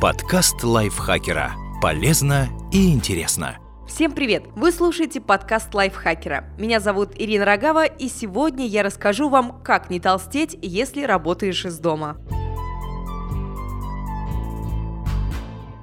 Подкаст лайфхакера. Полезно и интересно. Всем привет! Вы слушаете подкаст лайфхакера. Меня зовут Ирина Рогава, и сегодня я расскажу вам, как не толстеть, если работаешь из дома.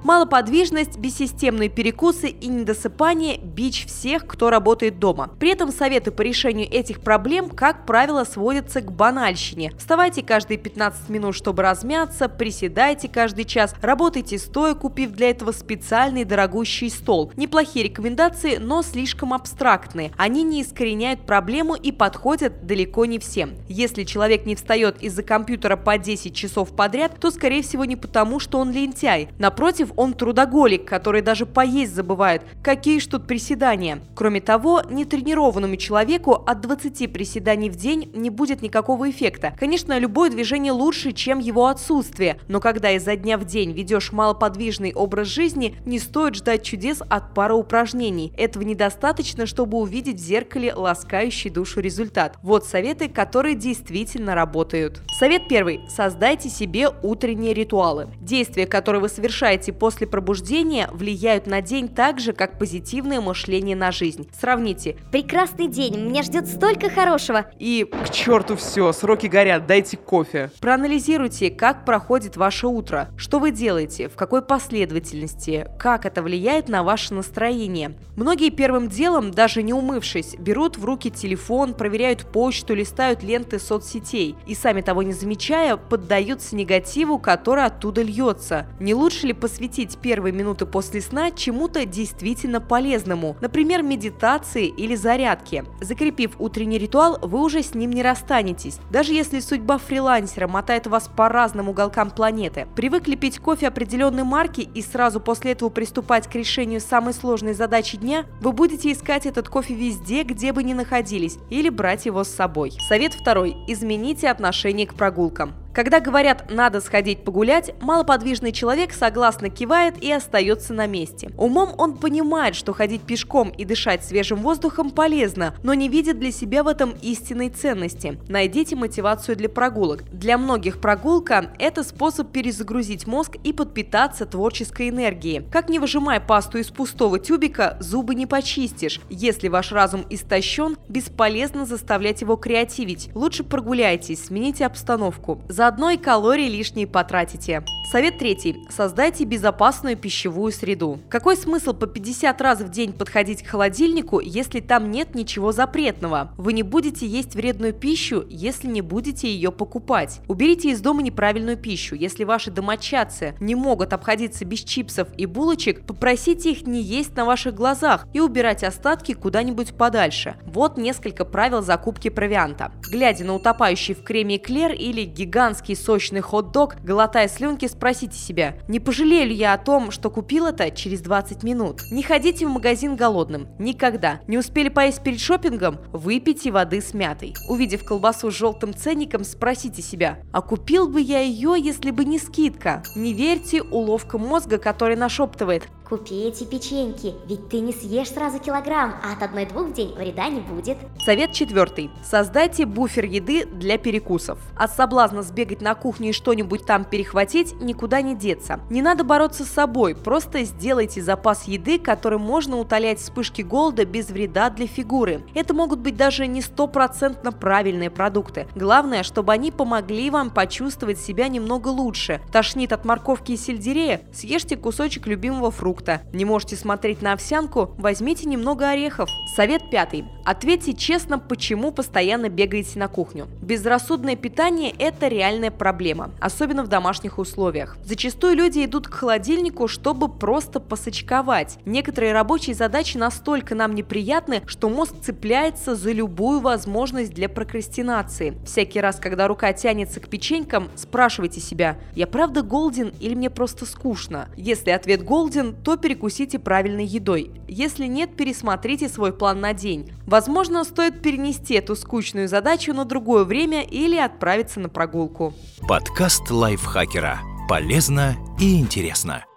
Малоподвижность, бессистемные перекусы и недосыпание – бич всех, кто работает дома. При этом советы по решению этих проблем, как правило, сводятся к банальщине. Вставайте каждые 15 минут, чтобы размяться, приседайте каждый час, работайте стоя, купив для этого специальный дорогущий стол. Неплохие рекомендации, но слишком абстрактные. Они не искореняют проблему и подходят далеко не всем. Если человек не встает из-за компьютера по 10 часов подряд, то, скорее всего, не потому, что он лентяй. Напротив, он трудоголик, который даже поесть забывает. Какие ж тут приседания? Кроме того, нетренированному человеку от 20 приседаний в день не будет никакого эффекта. Конечно, любое движение лучше, чем его отсутствие, но когда изо дня в день ведешь малоподвижный образ жизни, не стоит ждать чудес от пары упражнений. Этого недостаточно, чтобы увидеть в зеркале ласкающий душу результат. Вот советы, которые действительно работают. Совет первый. Создайте себе утренние ритуалы. Действия, которые вы совершаете после после пробуждения влияют на день так же, как позитивное мышление на жизнь. Сравните. Прекрасный день, меня ждет столько хорошего. И к черту все, сроки горят, дайте кофе. Проанализируйте, как проходит ваше утро, что вы делаете, в какой последовательности, как это влияет на ваше настроение. Многие первым делом, даже не умывшись, берут в руки телефон, проверяют почту, листают ленты соцсетей и сами того не замечая, поддаются негативу, который оттуда льется. Не лучше ли посвятить посвятить первые минуты после сна чему-то действительно полезному, например, медитации или зарядке. Закрепив утренний ритуал, вы уже с ним не расстанетесь. Даже если судьба фрилансера мотает вас по разным уголкам планеты. Привыкли пить кофе определенной марки и сразу после этого приступать к решению самой сложной задачи дня, вы будете искать этот кофе везде, где бы ни находились, или брать его с собой. Совет второй. Измените отношение к прогулкам. Когда говорят «надо сходить погулять», малоподвижный человек согласно кивает и остается на месте. Умом он понимает, что ходить пешком и дышать свежим воздухом полезно, но не видит для себя в этом истинной ценности. Найдите мотивацию для прогулок. Для многих прогулка – это способ перезагрузить мозг и подпитаться творческой энергией. Как не выжимая пасту из пустого тюбика, зубы не почистишь. Если ваш разум истощен, бесполезно заставлять его креативить. Лучше прогуляйтесь, смените обстановку. За заодно и калорий лишние потратите. Совет третий. Создайте безопасную пищевую среду. Какой смысл по 50 раз в день подходить к холодильнику, если там нет ничего запретного? Вы не будете есть вредную пищу, если не будете ее покупать. Уберите из дома неправильную пищу. Если ваши домочадцы не могут обходиться без чипсов и булочек, попросите их не есть на ваших глазах и убирать остатки куда-нибудь подальше. Вот несколько правил закупки провианта. Глядя на утопающий в креме эклер или гигантский сочный хот-дог, глотая слюнки, спросите себя, не пожалею ли я о том, что купил это через 20 минут? Не ходите в магазин голодным. Никогда. Не успели поесть перед шопингом? Выпейте воды с мятой. Увидев колбасу с желтым ценником, спросите себя, а купил бы я ее, если бы не скидка? Не верьте уловкам мозга, который нашептывает, Купи эти печеньки, ведь ты не съешь сразу килограмм, а от одной-двух в день вреда не будет. Совет четвертый. Создайте буфер еды для перекусов. От соблазна сбегать на кухню и что-нибудь там перехватить никуда не деться. Не надо бороться с собой, просто сделайте запас еды, который можно утолять вспышки голода без вреда для фигуры. Это могут быть даже не стопроцентно правильные продукты. Главное, чтобы они помогли вам почувствовать себя немного лучше. Тошнит от морковки и сельдерея? Съешьте кусочек любимого фрукта фрукта. Не можете смотреть на овсянку? Возьмите немного орехов. Совет пятый. Ответьте честно, почему постоянно бегаете на кухню. Безрассудное питание – это реальная проблема, особенно в домашних условиях. Зачастую люди идут к холодильнику, чтобы просто посочковать. Некоторые рабочие задачи настолько нам неприятны, что мозг цепляется за любую возможность для прокрастинации. Всякий раз, когда рука тянется к печенькам, спрашивайте себя, я правда голден или мне просто скучно? Если ответ голден, то перекусите правильной едой. Если нет, пересмотрите свой план на день. Возможно, стоит перенести эту скучную задачу на другое время или отправиться на прогулку. Подкаст лайфхакера. Полезно и интересно.